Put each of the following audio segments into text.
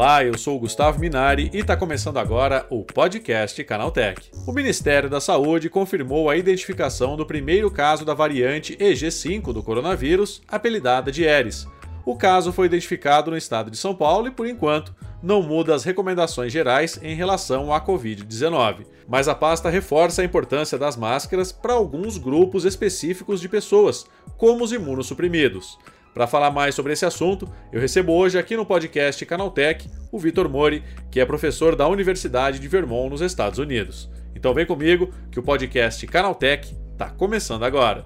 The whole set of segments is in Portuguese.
Olá, eu sou o Gustavo Minari e está começando agora o podcast Canaltech. O Ministério da Saúde confirmou a identificação do primeiro caso da variante EG5 do coronavírus, apelidada de Eris. O caso foi identificado no estado de São Paulo e, por enquanto, não muda as recomendações gerais em relação à Covid-19. Mas a pasta reforça a importância das máscaras para alguns grupos específicos de pessoas, como os imunossuprimidos. Para falar mais sobre esse assunto, eu recebo hoje aqui no podcast Canaltech o Vitor Mori, que é professor da Universidade de Vermont, nos Estados Unidos. Então vem comigo que o podcast Canaltech está começando agora.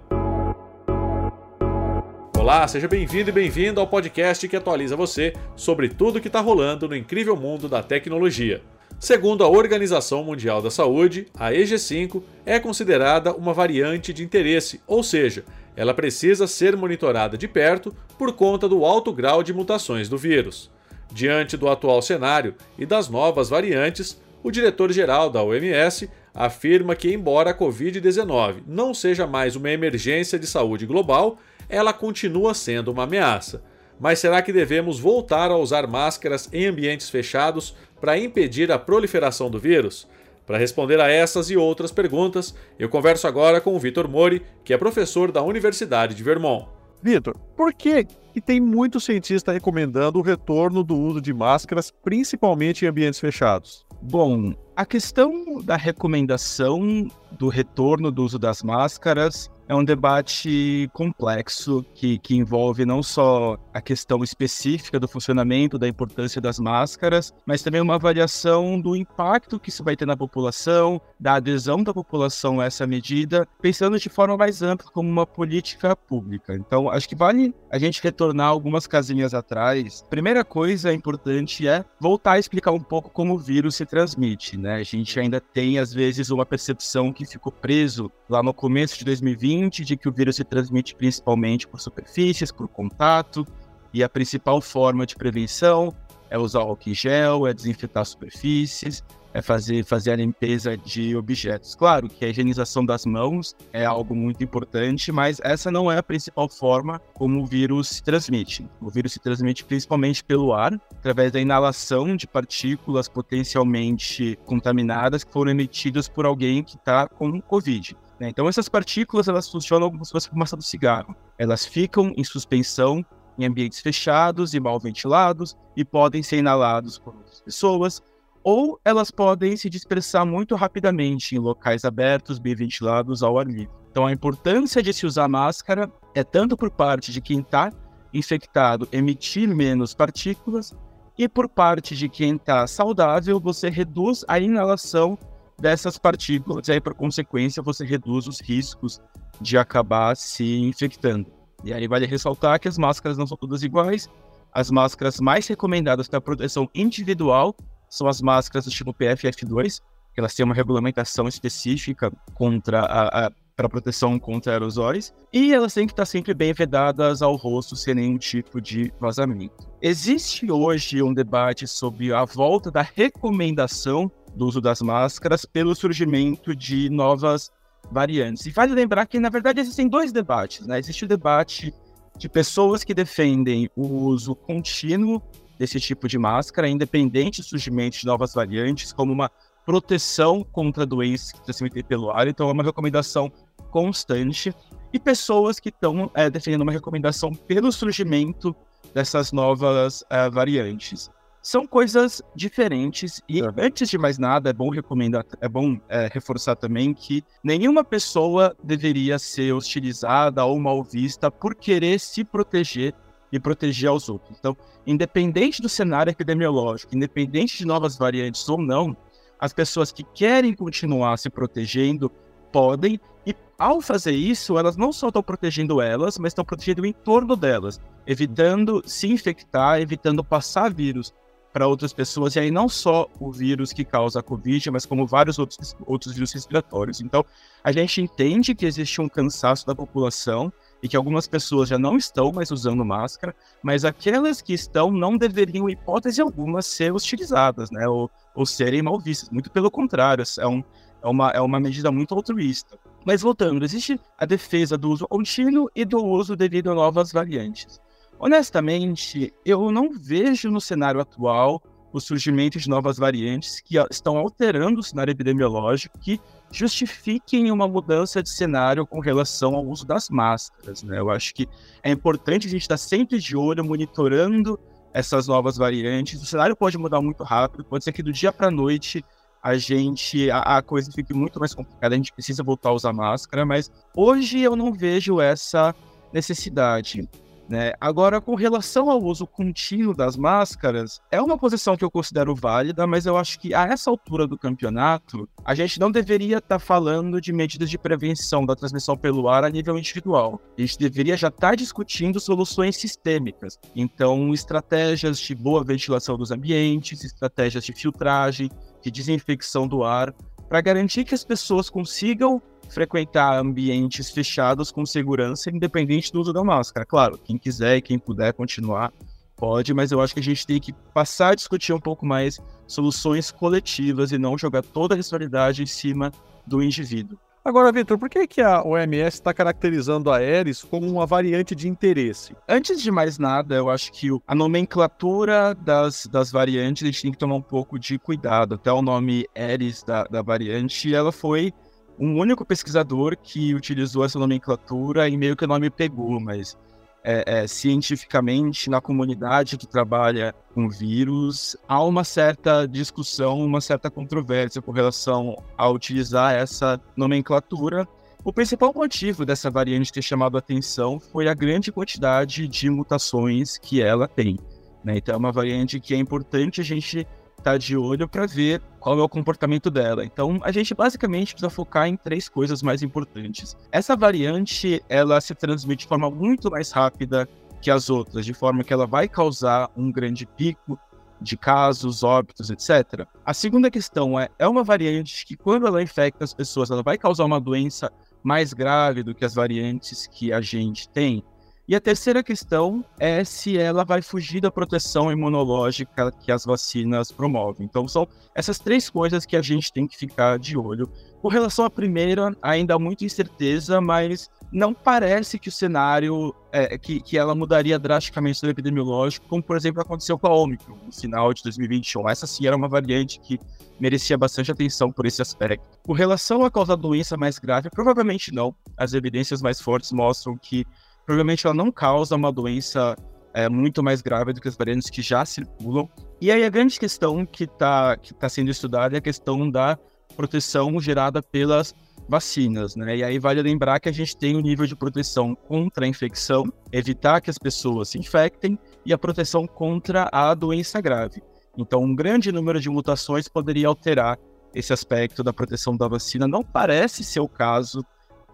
Olá, seja bem-vindo e bem-vindo ao podcast que atualiza você sobre tudo que está rolando no incrível mundo da tecnologia. Segundo a Organização Mundial da Saúde, a EG5 é considerada uma variante de interesse, ou seja, ela precisa ser monitorada de perto por conta do alto grau de mutações do vírus. Diante do atual cenário e das novas variantes, o diretor-geral da OMS afirma que, embora a Covid-19 não seja mais uma emergência de saúde global, ela continua sendo uma ameaça. Mas será que devemos voltar a usar máscaras em ambientes fechados para impedir a proliferação do vírus? Para responder a essas e outras perguntas, eu converso agora com o Vitor Mori, que é professor da Universidade de Vermont. Vitor, por que, que tem muito cientista recomendando o retorno do uso de máscaras, principalmente em ambientes fechados? Bom, a questão da recomendação do retorno do uso das máscaras é um debate complexo que, que envolve não só a questão específica do funcionamento, da importância das máscaras, mas também uma avaliação do impacto que isso vai ter na população, da adesão da população a essa medida, pensando de forma mais ampla como uma política pública. Então, acho que vale a gente retornar algumas casinhas atrás. Primeira coisa importante é voltar a explicar um pouco como o vírus se transmite, né? A gente ainda tem, às vezes, uma percepção que ficou preso lá no começo de 2020 de que o vírus se transmite principalmente por superfícies, por contato, e a principal forma de prevenção é usar álcool em gel, é desinfetar superfícies, é fazer, fazer a limpeza de objetos. Claro que a higienização das mãos é algo muito importante, mas essa não é a principal forma como o vírus se transmite. O vírus se transmite principalmente pelo ar, através da inalação de partículas potencialmente contaminadas que foram emitidas por alguém que está com Covid. Né? Então essas partículas elas funcionam como se fosse a fumaça do cigarro. Elas ficam em suspensão em ambientes fechados e mal ventilados e podem ser inalados por outras pessoas, ou elas podem se dispersar muito rapidamente em locais abertos, bem ventilados ao ar livre. Então a importância de se usar máscara é tanto por parte de quem está infectado emitir menos partículas e por parte de quem está saudável você reduz a inalação dessas partículas, e aí, por consequência, você reduz os riscos de acabar se infectando. E aí vale ressaltar que as máscaras não são todas iguais. As máscaras mais recomendadas para proteção individual são as máscaras do tipo PFF2, que elas têm uma regulamentação específica contra a, a para proteção contra aerosóis, e elas têm que estar sempre bem vedadas ao rosto sem nenhum tipo de vazamento. Existe hoje um debate sobre a volta da recomendação do uso das máscaras pelo surgimento de novas variantes. E vale lembrar que, na verdade, existem dois debates. Né? Existe o debate de pessoas que defendem o uso contínuo desse tipo de máscara, independente do surgimento de novas variantes, como uma proteção contra doenças que transmitem pelo ar. Então, é uma recomendação constante. E pessoas que estão é, defendendo uma recomendação pelo surgimento dessas novas é, variantes são coisas diferentes e uhum. antes de mais nada é bom recomendar, é bom é, reforçar também que nenhuma pessoa deveria ser hostilizada ou mal vista por querer se proteger e proteger aos outros. Então, independente do cenário epidemiológico, independente de novas variantes ou não, as pessoas que querem continuar se protegendo podem e ao fazer isso, elas não só estão protegendo elas, mas estão protegendo o entorno delas, evitando se infectar, evitando passar vírus para outras pessoas, e aí não só o vírus que causa a Covid, mas como vários outros, outros vírus respiratórios. Então, a gente entende que existe um cansaço da população e que algumas pessoas já não estão mais usando máscara, mas aquelas que estão não deveriam, em hipótese alguma, ser hostilizadas, né, ou, ou serem mal vistas. Muito pelo contrário, é, um, é, uma, é uma medida muito altruísta. Mas voltando, existe a defesa do uso contínuo e do uso devido a novas variantes. Honestamente, eu não vejo no cenário atual o surgimento de novas variantes que estão alterando o cenário epidemiológico, que justifiquem uma mudança de cenário com relação ao uso das máscaras. Né? Eu acho que é importante a gente estar sempre de olho, monitorando essas novas variantes. O cenário pode mudar muito rápido, pode ser que do dia para a noite a gente a, a, coisa fique muito mais complicada, a gente precisa voltar a usar máscara, mas hoje eu não vejo essa necessidade. Né? Agora, com relação ao uso contínuo das máscaras, é uma posição que eu considero válida, mas eu acho que a essa altura do campeonato, a gente não deveria estar tá falando de medidas de prevenção da transmissão pelo ar a nível individual. A gente deveria já estar tá discutindo soluções sistêmicas. Então, estratégias de boa ventilação dos ambientes, estratégias de filtragem, de desinfecção do ar, para garantir que as pessoas consigam frequentar ambientes fechados com segurança, independente do uso da máscara. Claro, quem quiser e quem puder continuar, pode, mas eu acho que a gente tem que passar a discutir um pouco mais soluções coletivas e não jogar toda a responsabilidade em cima do indivíduo. Agora, Vitor, por que, que a OMS está caracterizando a Aeres como uma variante de interesse? Antes de mais nada, eu acho que a nomenclatura das, das variantes a gente tem que tomar um pouco de cuidado. Até o nome Aeres da, da variante, ela foi um único pesquisador que utilizou essa nomenclatura e meio que o nome pegou, mas é, é, cientificamente, na comunidade que trabalha com vírus, há uma certa discussão, uma certa controvérsia com relação a utilizar essa nomenclatura. O principal motivo dessa variante ter chamado a atenção foi a grande quantidade de mutações que ela tem. Né? Então, é uma variante que é importante a gente estar de olho para ver qual é o comportamento dela. Então, a gente basicamente precisa focar em três coisas mais importantes. Essa variante, ela se transmite de forma muito mais rápida que as outras, de forma que ela vai causar um grande pico de casos, óbitos, etc. A segunda questão é, é uma variante que quando ela infecta as pessoas, ela vai causar uma doença mais grave do que as variantes que a gente tem. E a terceira questão é se ela vai fugir da proteção imunológica que as vacinas promovem. Então, são essas três coisas que a gente tem que ficar de olho. Com relação à primeira, ainda há muita incerteza, mas não parece que o cenário, é, que, que ela mudaria drasticamente no epidemiológico, como, por exemplo, aconteceu com a Omicron no final de 2021. Essa sim era uma variante que merecia bastante atenção por esse aspecto. Com relação a causar doença mais grave, provavelmente não. As evidências mais fortes mostram que provavelmente ela não causa uma doença é, muito mais grave do que as variantes que já circulam. E aí a grande questão que está que tá sendo estudada é a questão da proteção gerada pelas vacinas, né? E aí vale lembrar que a gente tem o um nível de proteção contra a infecção, evitar que as pessoas se infectem, e a proteção contra a doença grave. Então, um grande número de mutações poderia alterar esse aspecto da proteção da vacina. Não parece ser o caso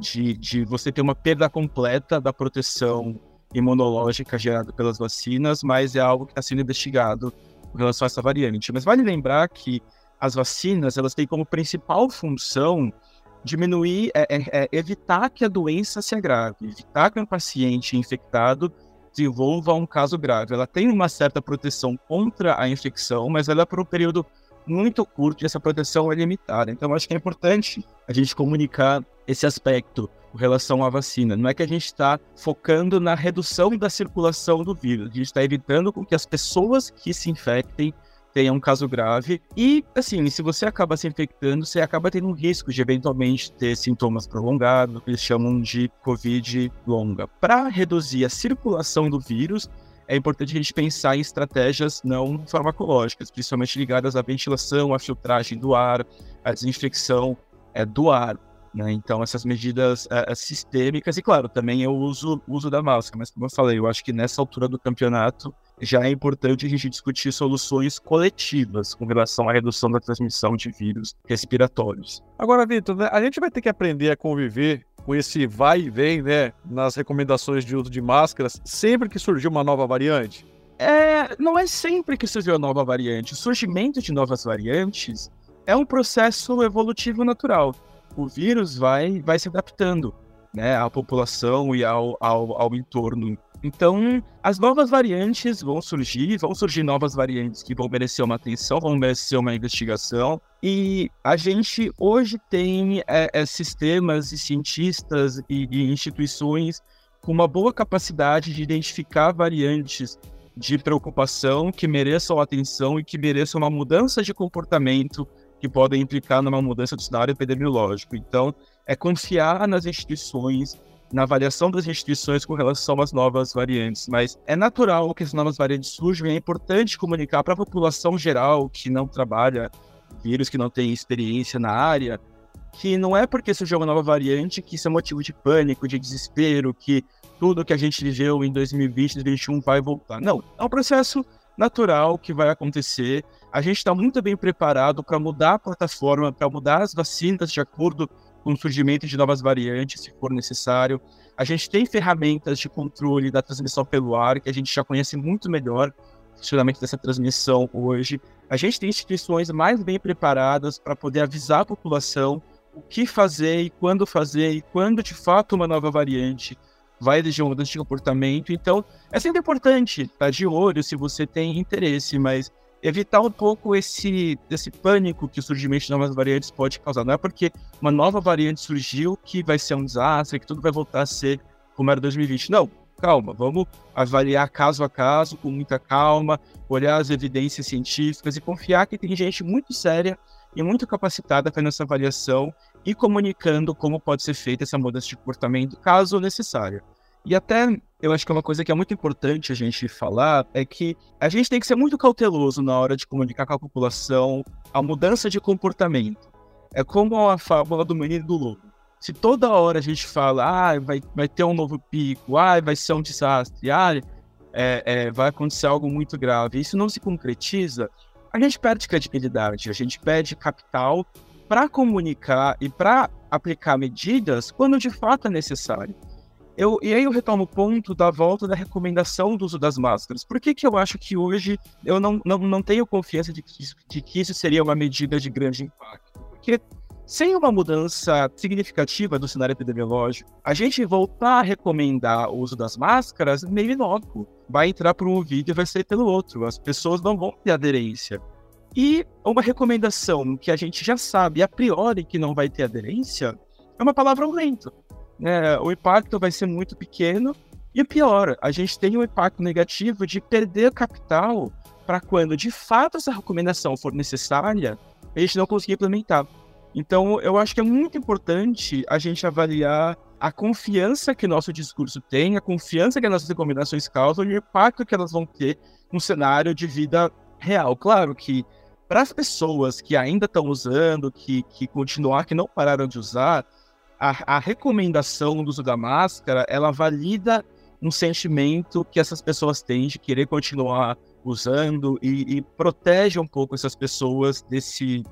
de, de você ter uma perda completa da proteção imunológica gerada pelas vacinas, mas é algo que está sendo investigado com relação a essa variante. Mas vale lembrar que as vacinas elas têm como principal função diminuir, é, é, é evitar que a doença se agrave, evitar que um paciente infectado desenvolva um caso grave. Ela tem uma certa proteção contra a infecção, mas ela é por um período muito curto e essa proteção é limitada. Então, acho que é importante a gente comunicar esse aspecto com relação à vacina. Não é que a gente está focando na redução da circulação do vírus, a gente está evitando que as pessoas que se infectem tenham um caso grave. E, assim, se você acaba se infectando, você acaba tendo um risco de eventualmente ter sintomas prolongados, que eles chamam de Covid longa. Para reduzir a circulação do vírus, é importante a gente pensar em estratégias não farmacológicas, principalmente ligadas à ventilação, à filtragem do ar, à desinfecção é, do ar. Né? Então, essas medidas é, sistêmicas, e claro, também eu uso uso da máscara, mas como eu falei, eu acho que nessa altura do campeonato já é importante a gente discutir soluções coletivas com relação à redução da transmissão de vírus respiratórios. Agora, Vitor, a gente vai ter que aprender a conviver com esse vai e vem, né, nas recomendações de uso de máscaras, sempre que surgir uma nova variante? É, não é sempre que surgiu uma nova variante. O surgimento de novas variantes é um processo evolutivo natural. O vírus vai, vai se adaptando né, à população e ao, ao, ao entorno então, as novas variantes vão surgir, vão surgir novas variantes que vão merecer uma atenção, vão merecer uma investigação. E a gente hoje tem é, é, sistemas e cientistas e, e instituições com uma boa capacidade de identificar variantes de preocupação que mereçam atenção e que mereçam uma mudança de comportamento que podem implicar numa mudança do cenário epidemiológico. Então, é confiar nas instituições, na avaliação das instituições com relação às novas variantes. Mas é natural que as novas variantes surjam e é importante comunicar para a população geral que não trabalha vírus, que não tem experiência na área, que não é porque surgiu uma nova variante que isso é motivo de pânico, de desespero, que tudo que a gente viveu em 2020, 2021 vai voltar. Não, é um processo natural que vai acontecer. A gente está muito bem preparado para mudar a plataforma, para mudar as vacinas de acordo com o surgimento de novas variantes, se for necessário. A gente tem ferramentas de controle da transmissão pelo ar, que a gente já conhece muito melhor o funcionamento dessa transmissão hoje. A gente tem instituições mais bem preparadas para poder avisar a população o que fazer e quando fazer e quando de fato uma nova variante vai exigir uma mudança de comportamento. Então, é sempre importante estar de olho se você tem interesse, mas evitar um pouco esse, esse pânico que o surgimento de novas variantes pode causar. Não é porque uma nova variante surgiu que vai ser um desastre, que tudo vai voltar a ser como era 2020. Não, calma, vamos avaliar caso a caso, com muita calma, olhar as evidências científicas e confiar que tem gente muito séria e muito capacitada fazendo essa avaliação e comunicando como pode ser feita essa mudança de comportamento, caso necessário. E até eu acho que é uma coisa que é muito importante a gente falar é que a gente tem que ser muito cauteloso na hora de comunicar com a população a mudança de comportamento. É como a fábula do menino do lobo. Se toda hora a gente fala, ah, vai, vai ter um novo pico, ah, vai ser um desastre, ah, é, é, vai acontecer algo muito grave, isso não se concretiza, a gente perde credibilidade, a gente perde capital para comunicar e para aplicar medidas quando de fato é necessário. Eu, e aí eu retomo o ponto da volta da recomendação do uso das máscaras. Por que, que eu acho que hoje eu não, não, não tenho confiança de que, de que isso seria uma medida de grande impacto? Porque sem uma mudança significativa do cenário epidemiológico, a gente voltar a recomendar o uso das máscaras meio inócuo. Vai entrar por um vídeo e vai sair pelo outro. As pessoas não vão ter aderência. E uma recomendação que a gente já sabe a priori que não vai ter aderência é uma palavra aumento. É, o impacto vai ser muito pequeno e pior, a gente tem um impacto negativo de perder capital para quando de fato essa recomendação for necessária, a gente não conseguir implementar. Então, eu acho que é muito importante a gente avaliar a confiança que nosso discurso tem, a confiança que as nossas recomendações causam e o impacto que elas vão ter no cenário de vida real. Claro que para as pessoas que ainda estão usando, que, que continuar, que não pararam de usar, a, a recomendação do uso da máscara, ela valida um sentimento que essas pessoas têm de querer continuar usando e, e protege um pouco essas pessoas desse,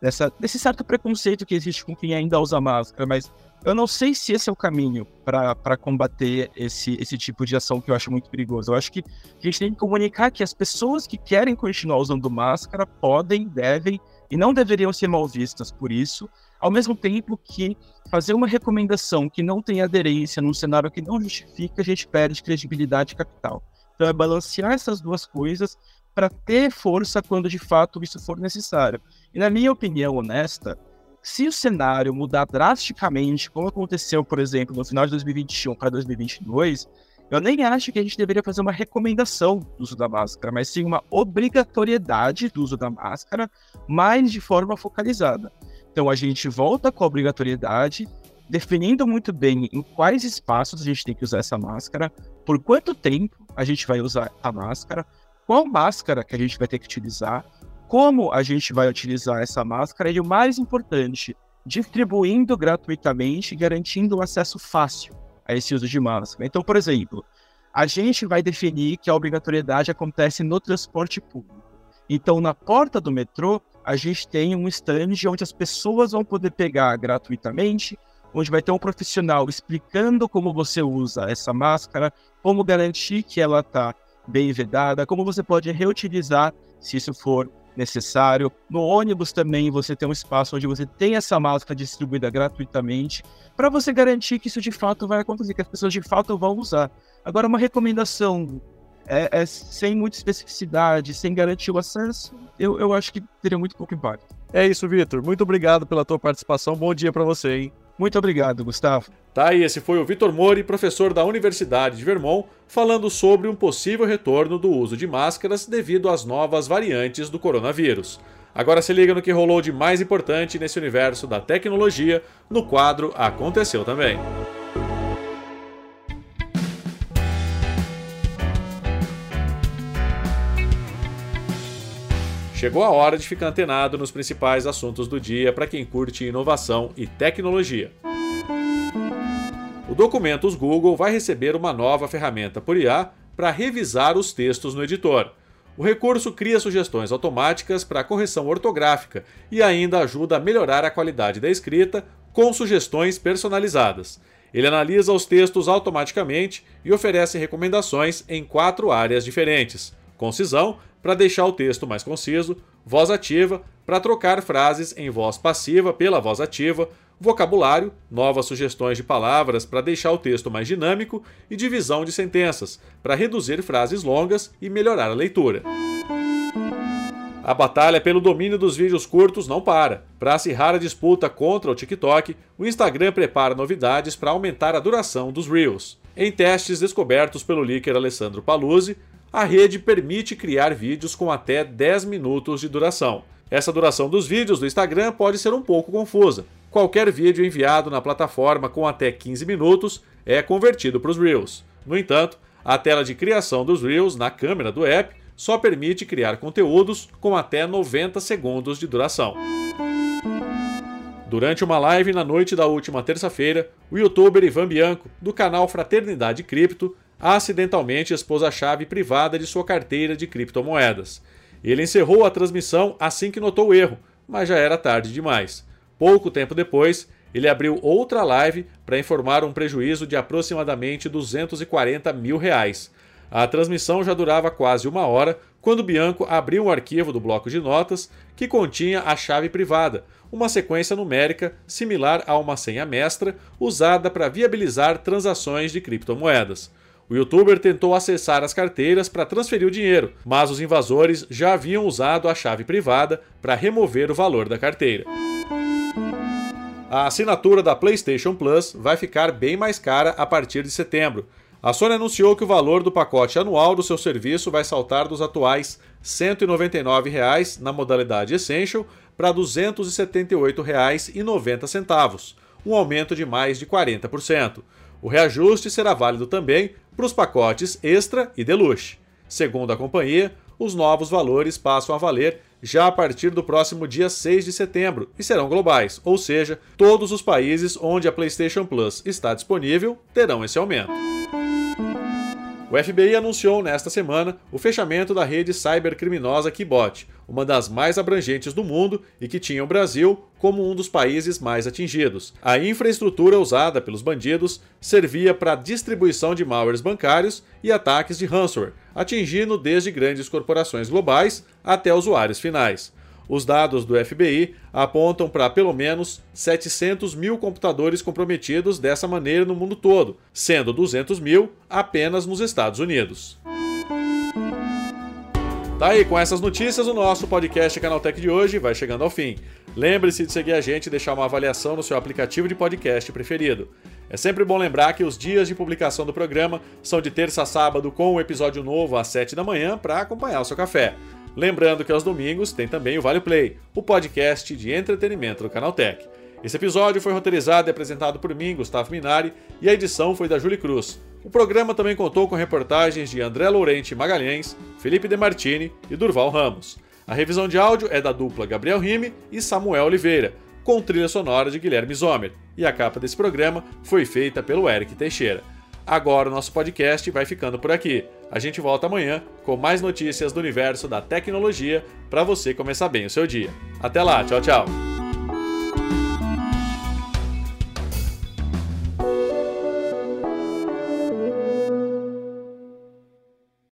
dessa, desse certo preconceito que existe com quem ainda usa máscara, mas eu não sei se esse é o caminho para combater esse, esse tipo de ação que eu acho muito perigoso. Eu acho que a gente tem que comunicar que as pessoas que querem continuar usando máscara podem, devem e não deveriam ser mal vistas por isso, ao mesmo tempo que fazer uma recomendação que não tem aderência num cenário que não justifica, a gente perde credibilidade capital. Então é balancear essas duas coisas para ter força quando de fato isso for necessário. E na minha opinião honesta, se o cenário mudar drasticamente, como aconteceu, por exemplo, no final de 2021 para 2022, eu nem acho que a gente deveria fazer uma recomendação do uso da máscara, mas sim uma obrigatoriedade do uso da máscara, mas de forma focalizada. Então a gente volta com a obrigatoriedade, definindo muito bem em quais espaços a gente tem que usar essa máscara, por quanto tempo a gente vai usar a máscara, qual máscara que a gente vai ter que utilizar, como a gente vai utilizar essa máscara e o mais importante, distribuindo gratuitamente, garantindo o acesso fácil a esse uso de máscara. Então, por exemplo, a gente vai definir que a obrigatoriedade acontece no transporte público. Então, na porta do metrô, a gente tem um stand onde as pessoas vão poder pegar gratuitamente, onde vai ter um profissional explicando como você usa essa máscara, como garantir que ela está bem vedada, como você pode reutilizar se isso for necessário. No ônibus também você tem um espaço onde você tem essa máscara distribuída gratuitamente, para você garantir que isso de fato vai acontecer, que as pessoas de fato vão usar. Agora, uma recomendação é, é sem muita especificidade, sem garantir o acesso, eu, eu acho que teria muito pouco impacto. É isso, Vitor. Muito obrigado pela tua participação. Bom dia para você, hein? Muito obrigado, Gustavo. Tá aí, esse foi o Vitor Mori, professor da Universidade de Vermont, falando sobre um possível retorno do uso de máscaras devido às novas variantes do coronavírus. Agora se liga no que rolou de mais importante nesse universo da tecnologia no quadro Aconteceu também. Chegou a hora de ficar antenado nos principais assuntos do dia para quem curte inovação e tecnologia. O Documentos Google vai receber uma nova ferramenta por IA para revisar os textos no editor. O recurso cria sugestões automáticas para correção ortográfica e ainda ajuda a melhorar a qualidade da escrita com sugestões personalizadas. Ele analisa os textos automaticamente e oferece recomendações em quatro áreas diferentes: concisão, para deixar o texto mais conciso, voz ativa, para trocar frases em voz passiva pela voz ativa, vocabulário, novas sugestões de palavras para deixar o texto mais dinâmico e divisão de sentenças, para reduzir frases longas e melhorar a leitura. A batalha pelo domínio dos vídeos curtos não para. Para acirrar a disputa contra o TikTok, o Instagram prepara novidades para aumentar a duração dos Reels. Em testes descobertos pelo leaker Alessandro Paluzzi, a rede permite criar vídeos com até 10 minutos de duração. Essa duração dos vídeos do Instagram pode ser um pouco confusa, qualquer vídeo enviado na plataforma com até 15 minutos é convertido para os Reels. No entanto, a tela de criação dos Reels na câmera do app só permite criar conteúdos com até 90 segundos de duração. Durante uma live na noite da última terça-feira, o youtuber Ivan Bianco, do canal Fraternidade Cripto, acidentalmente expôs a chave privada de sua carteira de criptomoedas. Ele encerrou a transmissão assim que notou o erro, mas já era tarde demais. Pouco tempo depois, ele abriu outra live para informar um prejuízo de aproximadamente 240 mil reais. A transmissão já durava quase uma hora quando Bianco abriu um arquivo do bloco de notas que continha a chave privada, uma sequência numérica similar a uma senha mestra usada para viabilizar transações de criptomoedas. O youtuber tentou acessar as carteiras para transferir o dinheiro, mas os invasores já haviam usado a chave privada para remover o valor da carteira. A assinatura da PlayStation Plus vai ficar bem mais cara a partir de setembro. A Sony anunciou que o valor do pacote anual do seu serviço vai saltar dos atuais 199 reais na modalidade Essential para R$ 278,90, um aumento de mais de 40%. O reajuste será válido também para os pacotes Extra e Deluxe. Segundo a companhia, os novos valores passam a valer já a partir do próximo dia 6 de setembro e serão globais, ou seja, todos os países onde a PlayStation Plus está disponível terão esse aumento. O FBI anunciou nesta semana o fechamento da rede cybercriminosa Kibot, uma das mais abrangentes do mundo e que tinha o Brasil como um dos países mais atingidos. A infraestrutura usada pelos bandidos servia para distribuição de malwares bancários e ataques de ransomware, atingindo desde grandes corporações globais até usuários finais. Os dados do FBI apontam para pelo menos 700 mil computadores comprometidos dessa maneira no mundo todo, sendo 200 mil apenas nos Estados Unidos. Tá aí, com essas notícias, o nosso podcast Canaltech de hoje vai chegando ao fim. Lembre-se de seguir a gente e deixar uma avaliação no seu aplicativo de podcast preferido. É sempre bom lembrar que os dias de publicação do programa são de terça a sábado com o um episódio novo às 7 da manhã para acompanhar o seu café. Lembrando que aos domingos tem também o Vale Play, o podcast de entretenimento do Canaltech. Esse episódio foi roteirizado e apresentado por mim, Gustavo Minari, e a edição foi da Julie Cruz. O programa também contou com reportagens de André Laurente Magalhães, Felipe Demartini e Durval Ramos. A revisão de áudio é da dupla Gabriel Rime e Samuel Oliveira, com trilha sonora de Guilherme Zomer, e a capa desse programa foi feita pelo Eric Teixeira. Agora o nosso podcast vai ficando por aqui. A gente volta amanhã com mais notícias do universo da tecnologia para você começar bem o seu dia. Até lá, tchau, tchau.